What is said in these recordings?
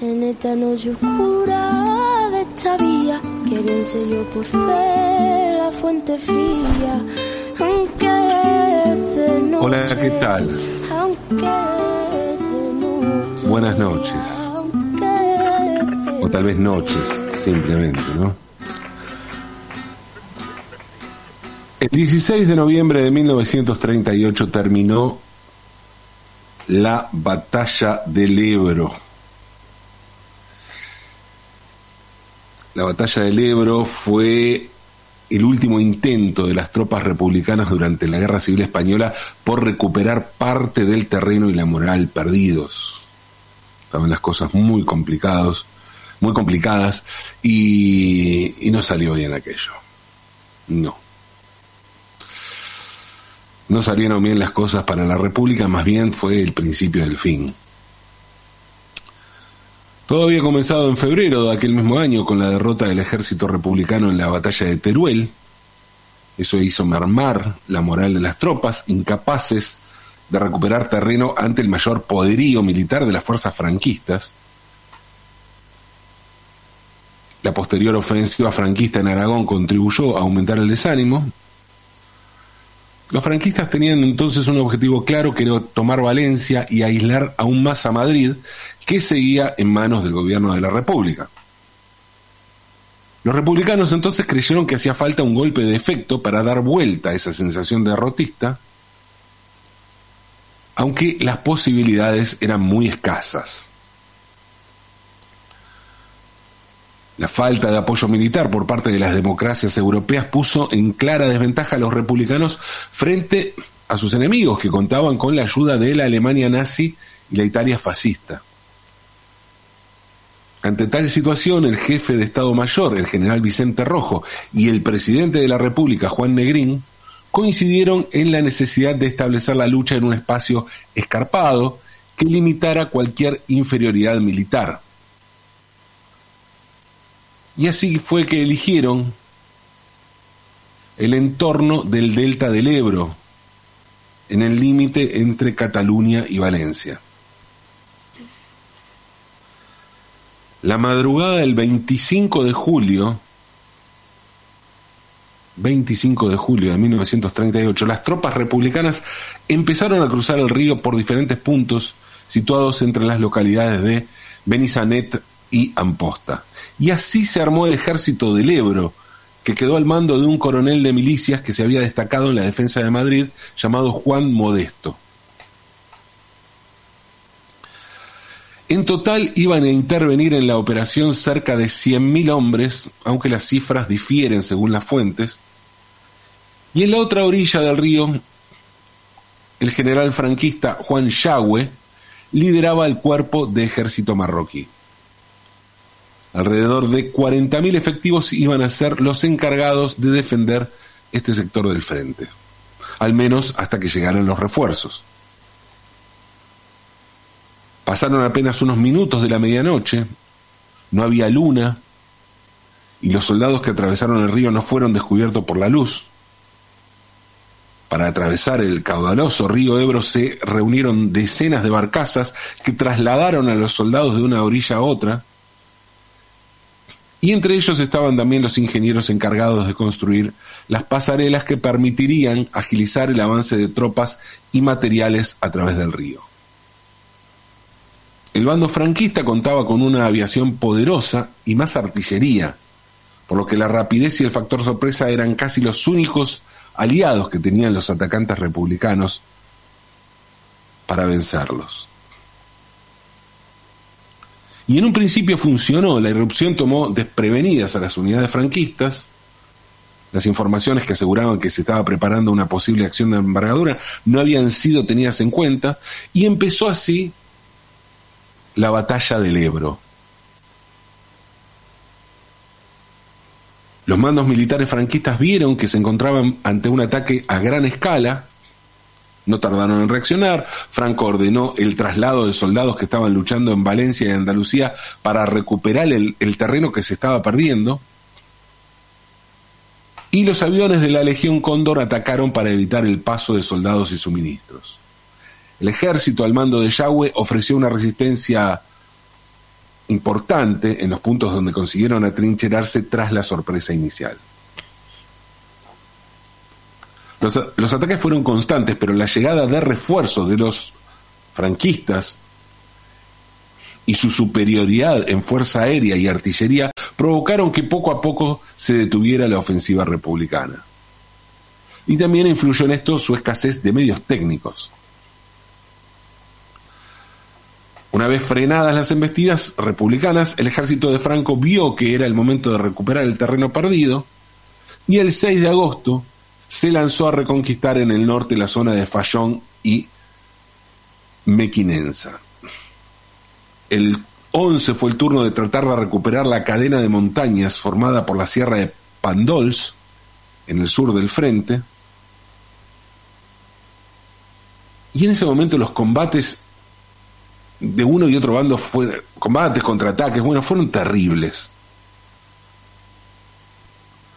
en esta noche oscura de esta vía, que bien sé yo por fe la fuente fría, aunque de noche, Hola, ¿qué tal? aunque de noche, Buenas noches. aunque de O tal vez noches, simplemente, ¿no? El 16 de noviembre de 1938 terminó la batalla del Ebro. La batalla del Ebro fue el último intento de las tropas republicanas durante la Guerra Civil Española por recuperar parte del terreno y la moral perdidos. Estaban las cosas muy complicados, muy complicadas y, y no salió bien aquello. No. No salieron bien las cosas para la República, más bien fue el principio del fin. Todo había comenzado en febrero de aquel mismo año con la derrota del ejército republicano en la batalla de Teruel. Eso hizo mermar la moral de las tropas, incapaces de recuperar terreno ante el mayor poderío militar de las fuerzas franquistas. La posterior ofensiva franquista en Aragón contribuyó a aumentar el desánimo. Los franquistas tenían entonces un objetivo claro que era tomar Valencia y aislar aún más a Madrid, que seguía en manos del gobierno de la República. Los republicanos entonces creyeron que hacía falta un golpe de efecto para dar vuelta a esa sensación derrotista, aunque las posibilidades eran muy escasas. La falta de apoyo militar por parte de las democracias europeas puso en clara desventaja a los republicanos frente a sus enemigos que contaban con la ayuda de la Alemania nazi y la Italia fascista. Ante tal situación, el jefe de Estado Mayor, el general Vicente Rojo, y el presidente de la República, Juan Negrín, coincidieron en la necesidad de establecer la lucha en un espacio escarpado que limitara cualquier inferioridad militar. Y así fue que eligieron el entorno del delta del Ebro, en el límite entre Cataluña y Valencia. La madrugada del 25 de julio, 25 de julio de 1938, las tropas republicanas empezaron a cruzar el río por diferentes puntos situados entre las localidades de Benizanet y Amposta. Y así se armó el ejército del Ebro, que quedó al mando de un coronel de milicias que se había destacado en la defensa de Madrid, llamado Juan Modesto. En total iban a intervenir en la operación cerca de 100.000 hombres, aunque las cifras difieren según las fuentes. Y en la otra orilla del río, el general franquista Juan Yagüe lideraba el cuerpo de ejército marroquí. Alrededor de 40.000 efectivos iban a ser los encargados de defender este sector del frente, al menos hasta que llegaran los refuerzos. Pasaron apenas unos minutos de la medianoche, no había luna, y los soldados que atravesaron el río no fueron descubiertos por la luz. Para atravesar el caudaloso río Ebro se reunieron decenas de barcazas que trasladaron a los soldados de una orilla a otra, y entre ellos estaban también los ingenieros encargados de construir las pasarelas que permitirían agilizar el avance de tropas y materiales a través del río. El bando franquista contaba con una aviación poderosa y más artillería, por lo que la rapidez y el factor sorpresa eran casi los únicos aliados que tenían los atacantes republicanos para vencerlos. Y en un principio funcionó, la irrupción tomó desprevenidas a las unidades franquistas, las informaciones que aseguraban que se estaba preparando una posible acción de envergadura no habían sido tenidas en cuenta, y empezó así la batalla del Ebro. Los mandos militares franquistas vieron que se encontraban ante un ataque a gran escala, no tardaron en reaccionar, Franco ordenó el traslado de soldados que estaban luchando en Valencia y Andalucía para recuperar el, terreno que se estaba perdiendo, y los aviones de la Legión Cóndor atacaron para evitar el paso de soldados y suministros. El ejército al mando de Yahweh ofreció una resistencia importante en los puntos donde consiguieron atrincherarse tras la sorpresa inicial. Los, ataques fueron constantes, pero la llegada de refuerzos de los franquistas y su superioridad en fuerza aérea y artillería provocaron que poco a poco se detuviera la ofensiva republicana. Y también influyó en esto su escasez de medios técnicos. Una vez frenadas las embestidas republicanas, el ejército de Franco vio que era el momento de recuperar el terreno perdido y el 6 de agosto se lanzó a reconquistar en el norte la zona de Fayón y Mequinenza. El 11 fue el turno de tratar de recuperar la cadena de montañas formada por la sierra de Pandols, en el sur del frente. Y en ese momento los combates de uno y otro bando fueron, combates, contraataques, bueno, fueron terribles.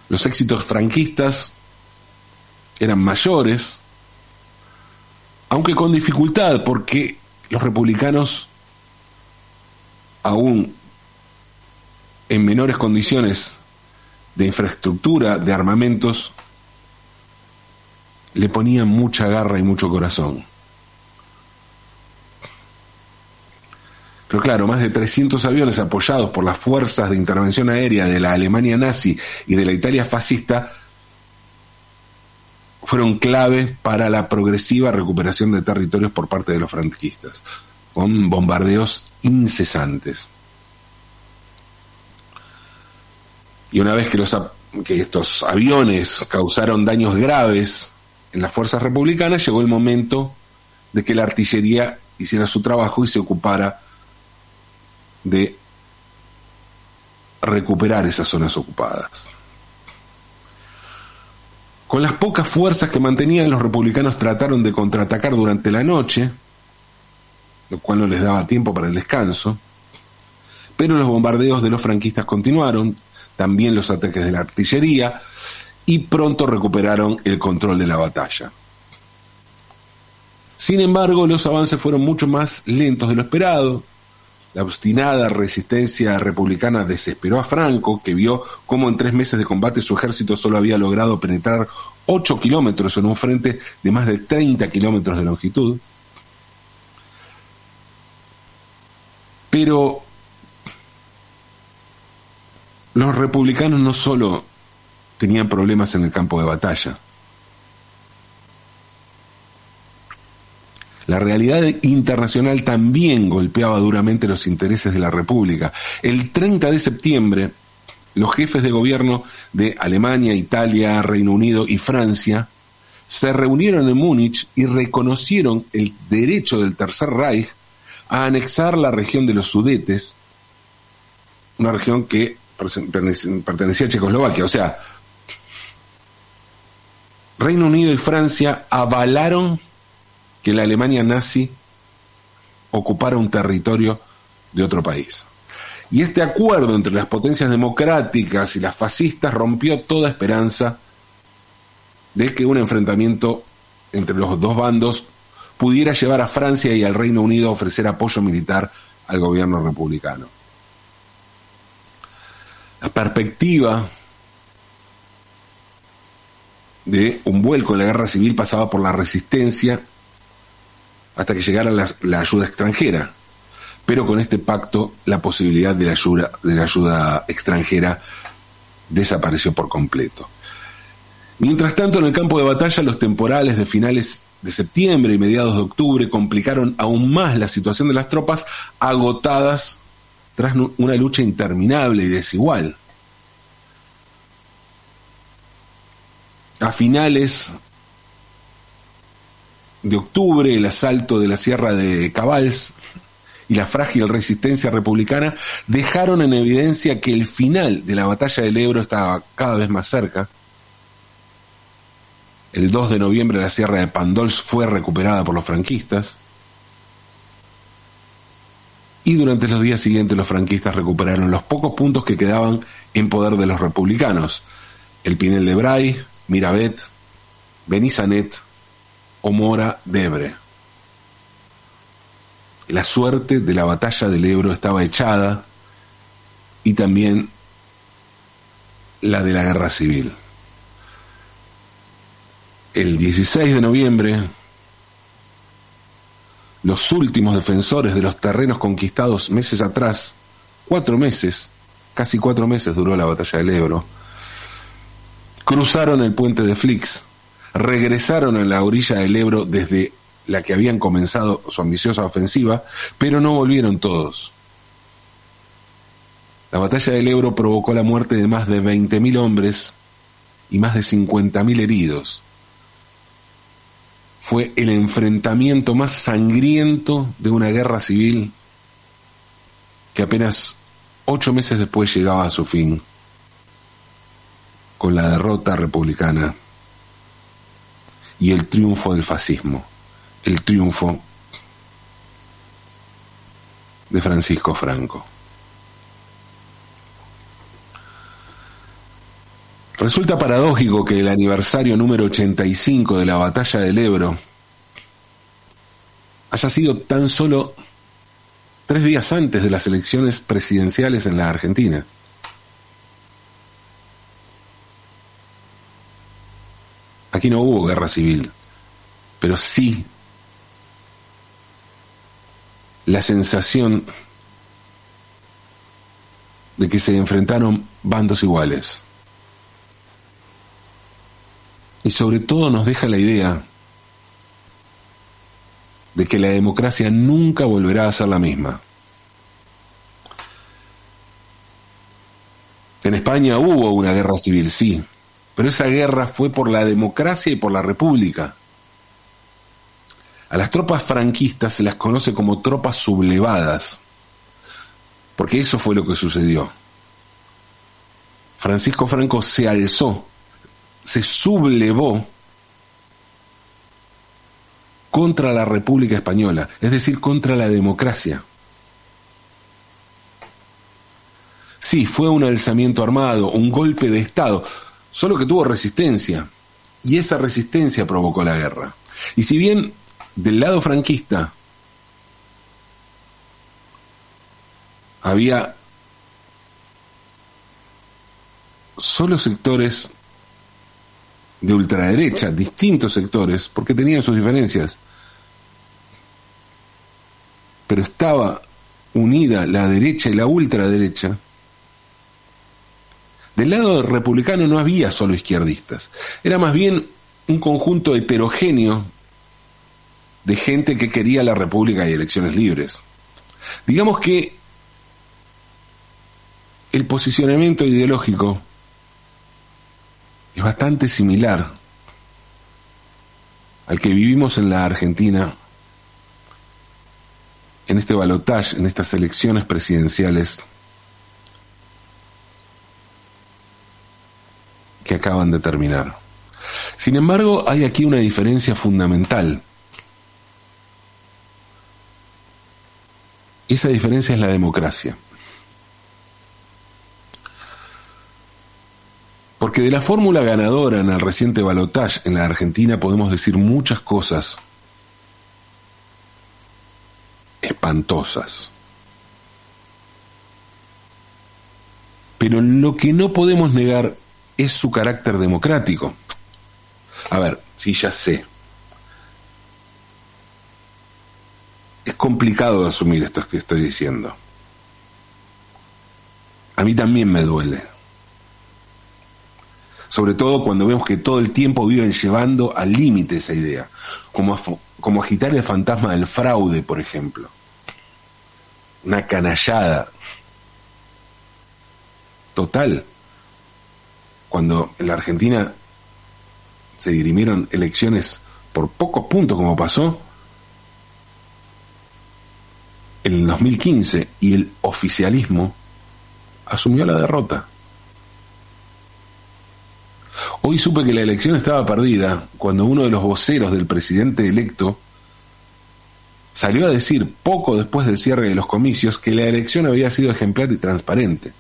Los éxitos franquistas eran mayores, aunque con dificultad, porque los republicanos, aún en menores condiciones de infraestructura, de armamentos, le ponían mucha garra y mucho corazón. Pero claro, más de 300 aviones apoyados por las fuerzas de intervención aérea de la Alemania nazi y de la Italia fascista fueron clave para la progresiva recuperación de territorios por parte de los franquistas, con bombardeos incesantes. Y una vez que, los, que estos aviones causaron daños graves en las fuerzas republicanas, llegó el momento de que la artillería hiciera su trabajo y se ocupara de recuperar esas zonas ocupadas. Con las pocas fuerzas que mantenían, los republicanos trataron de contraatacar durante la noche, lo cual no les daba tiempo para el descanso, pero los bombardeos de los franquistas continuaron, también los ataques de la artillería, y pronto recuperaron el control de la batalla. Sin embargo, los avances fueron mucho más lentos de lo esperado, la obstinada resistencia republicana desesperó a Franco, que vio cómo en tres meses de combate su ejército solo había logrado penetrar 8 kilómetros en un frente de más de 30 kilómetros de longitud. Pero los republicanos no solo tenían problemas en el campo de batalla, La realidad internacional también golpeaba duramente los intereses de la República. El 30 de septiembre, los jefes de gobierno de Alemania, Italia, Reino Unido y Francia se reunieron en Múnich y reconocieron el derecho del Tercer Reich a anexar la región de los Sudetes, una región que pertenecía a Checoslovaquia. O sea, Reino Unido y Francia avalaron que la Alemania nazi ocupara un territorio de otro país. Y este acuerdo entre las potencias democráticas y las fascistas rompió toda esperanza de que un enfrentamiento entre los dos bandos pudiera llevar a Francia y al Reino Unido a ofrecer apoyo militar al gobierno republicano. La perspectiva de un vuelco en la guerra civil pasaba por la resistencia hasta que llegara la, ayuda extranjera. Pero con este pacto la posibilidad de la ayuda, de la ayuda extranjera desapareció por completo. Mientras tanto, en el campo de batalla, los temporales de finales de septiembre y mediados de octubre complicaron aún más la situación de las tropas agotadas tras una lucha interminable y desigual. A finales de octubre, el asalto de la Sierra de Cabals y la frágil resistencia republicana dejaron en evidencia que el final de la batalla del Ebro estaba cada vez más cerca. El 2 de noviembre la Sierra de Pandols fue recuperada por los franquistas. Y durante los días siguientes los franquistas recuperaron los pocos puntos que quedaban en poder de los republicanos. El Pinel de Bray, Mirabet, Benizanet, o Mora Debre. La suerte de la batalla del Ebro estaba echada y también la de la guerra civil. El 16 de noviembre, los últimos defensores de los terrenos conquistados meses atrás, cuatro meses, casi cuatro meses duró la batalla del Ebro, cruzaron el puente de Flix, regresaron a la orilla del Ebro desde la que habían comenzado su ambiciosa ofensiva, pero no volvieron todos. La batalla del Ebro provocó la muerte de más de 20.000 hombres y más de 50.000 heridos. Fue el enfrentamiento más sangriento de una guerra civil que apenas ocho meses después llegaba a su fin, con la derrota republicana y el triunfo del fascismo el triunfo de Francisco Franco. Resulta paradójico que el aniversario número 85 de la batalla del Ebro haya sido tan solo tres días antes de las elecciones presidenciales en la Argentina. Aquí no hubo guerra civil, pero sí la sensación de que se enfrentaron bandos iguales. Y sobre todo nos deja la idea de que la democracia nunca volverá a ser la misma. En España hubo una guerra civil, sí, pero esa guerra fue por la democracia y por la república. A las tropas franquistas se las conoce como tropas sublevadas, porque eso fue lo que sucedió. Francisco Franco se alzó, se sublevó contra la República Española, es decir, contra la democracia. Sí, fue un alzamiento armado, un golpe de Estado, solo que tuvo resistencia, y esa resistencia provocó la guerra. Y si bien del lado franquista había solo sectores de ultraderecha, distintos sectores, porque tenían sus diferencias, pero estaba unida la derecha y la ultraderecha. Del lado republicano no había solo izquierdistas, era más bien un conjunto heterogéneo de gente que quería la república y elecciones libres. Digamos que el posicionamiento ideológico es bastante similar al que vivimos en la Argentina en este balotaje, en estas elecciones presidenciales que acaban de terminar. Sin embargo, hay aquí una diferencia fundamental Esa diferencia es la democracia. Porque de la fórmula ganadora en el reciente balotaje en la Argentina podemos decir muchas cosas espantosas. Pero lo que no podemos negar es su carácter democrático. A ver, si ya sé, es complicado de asumir esto que estoy diciendo. A mí también me duele. Sobre todo cuando vemos que todo el tiempo viven llevando al límite esa idea. Como, como agitar el fantasma del fraude, por ejemplo. Una canallada. Total. Cuando en la Argentina se dirimieron elecciones por pocos puntos como pasó, en el 2015 y el oficialismo asumió la derrota. Hoy supe que la elección estaba perdida cuando uno de los voceros del presidente electo salió a decir poco después del cierre de los comicios que la elección había sido ejemplar y transparente.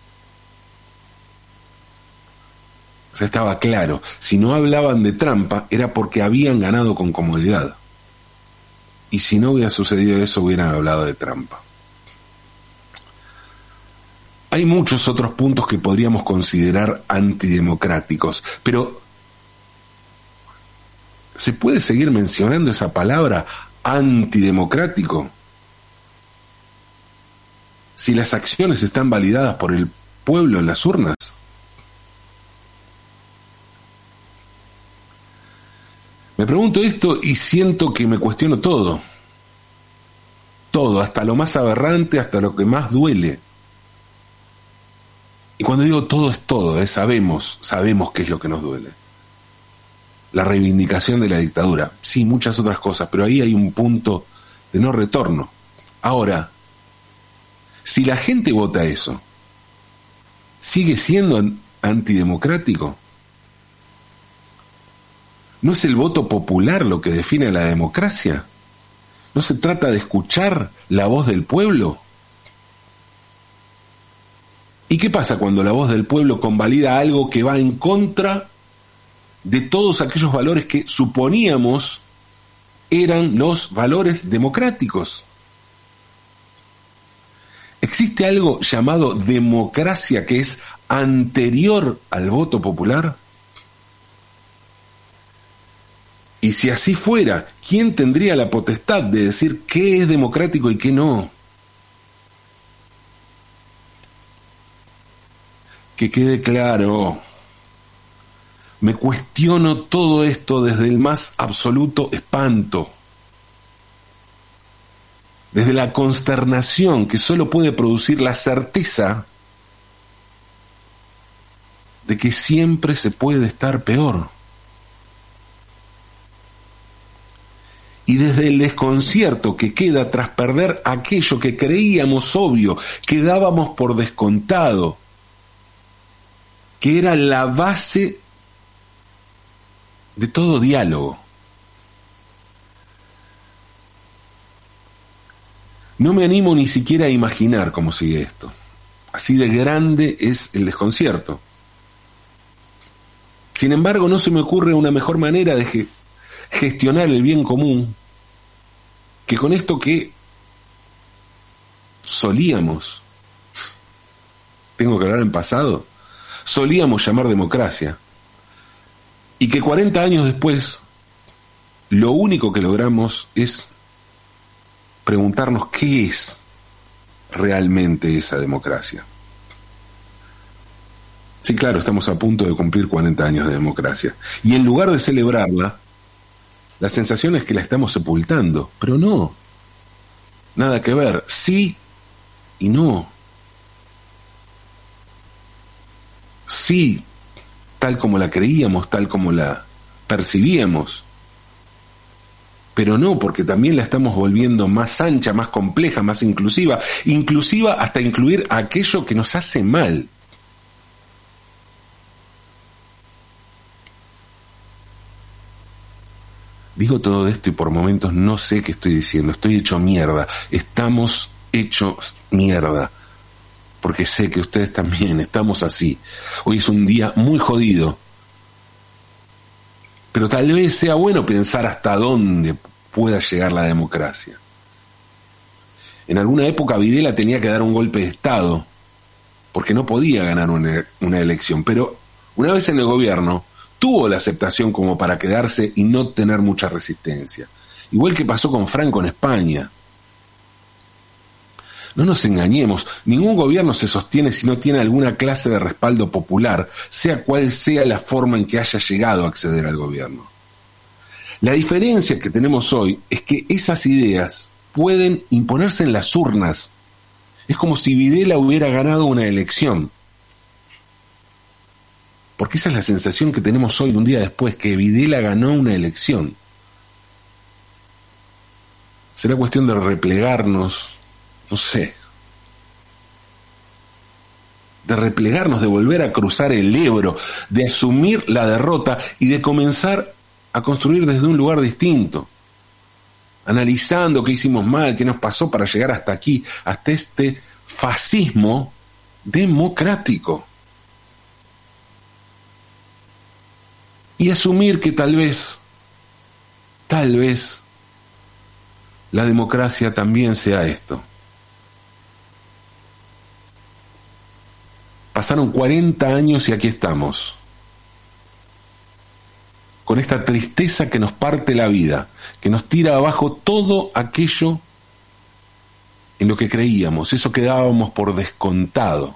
O sea, estaba claro, si no hablaban de trampa era porque habían ganado con comodidad. Y si no hubiera sucedido eso, hubieran hablado de trampa. Hay muchos otros puntos que podríamos considerar antidemocráticos, pero ¿se puede seguir mencionando esa palabra antidemocrático? Si las acciones están validadas por el pueblo en las urnas. Me pregunto esto y siento que me cuestiono todo. Todo, hasta lo más aberrante, hasta lo que más duele. Y cuando digo todo es todo, ¿eh? sabemos, sabemos qué es lo que nos duele. La reivindicación de la dictadura, sí, muchas otras cosas, pero ahí hay un punto de no retorno. Ahora, si la gente vota eso, ¿sigue siendo antidemocrático? ¿No es el voto popular lo que define la democracia? ¿No se trata de escuchar la voz del pueblo? ¿Y qué pasa cuando la voz del pueblo convalida algo que va en contra de todos aquellos valores que suponíamos eran los valores democráticos? ¿Existe algo llamado democracia que es anterior al voto popular? Y si así fuera, ¿quién tendría la potestad de decir qué es democrático y qué no? Que quede claro, me cuestiono todo esto desde el más absoluto espanto, desde la consternación que solo puede producir la certeza de que siempre se puede estar peor. Y desde el desconcierto que queda tras perder aquello que creíamos obvio, que dábamos por descontado, que era la base de todo diálogo. No me animo ni siquiera a imaginar cómo sigue esto. Así de grande es el desconcierto. Sin embargo, no se me ocurre una mejor manera de gestionar el bien común, que con esto que solíamos, tengo que hablar en pasado, solíamos llamar democracia, y que 40 años después, lo único que logramos es preguntarnos qué es realmente esa democracia. Sí, claro, estamos a punto de cumplir 40 años de democracia. Y en lugar de celebrarla, la sensación es que la estamos sepultando, pero no. Nada que ver. Sí y no. Sí, tal como la creíamos, tal como la percibíamos. Pero no, porque también la estamos volviendo más ancha, más compleja, más inclusiva, inclusiva hasta incluir aquello que nos hace mal. Digo todo esto y por momentos no sé qué estoy diciendo. Estoy hecho mierda. Estamos hechos mierda. Porque sé que ustedes también estamos así. Hoy es un día muy jodido. Pero tal vez sea bueno pensar hasta dónde pueda llegar la democracia. En alguna época Videla tenía que dar un golpe de Estado porque no podía ganar una, una elección. Pero una vez en el gobierno, tuvo la aceptación como para quedarse y no tener mucha resistencia. Igual que pasó con Franco en España. No nos engañemos, ningún gobierno se sostiene si no tiene alguna clase de respaldo popular, sea cual sea la forma en que haya llegado a acceder al gobierno. La diferencia que tenemos hoy es que esas ideas pueden imponerse en las urnas. Es como si Videla hubiera ganado una elección. Porque esa es la sensación que tenemos hoy, un día después, que Videla ganó una elección. Será cuestión de replegarnos, no sé, de replegarnos, de volver a cruzar el Ebro, de asumir la derrota y de comenzar a construir desde un lugar distinto, analizando qué hicimos mal, qué nos pasó para llegar hasta aquí, hasta este fascismo democrático. Y asumir que tal vez, tal vez, la democracia también sea esto. Pasaron 40 años y aquí estamos. Con esta tristeza que nos parte la vida, que nos tira abajo todo aquello en lo que creíamos, eso que dábamos por descontado.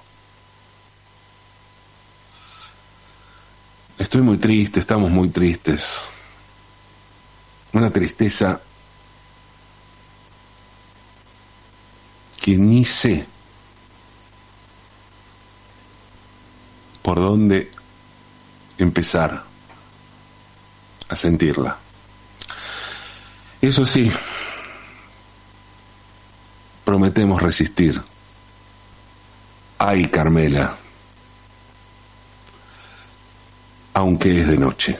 Estoy muy triste, estamos muy tristes. Una tristeza que ni sé por dónde empezar a sentirla. Eso sí, prometemos resistir. Ay, Carmela, aunque es de noche.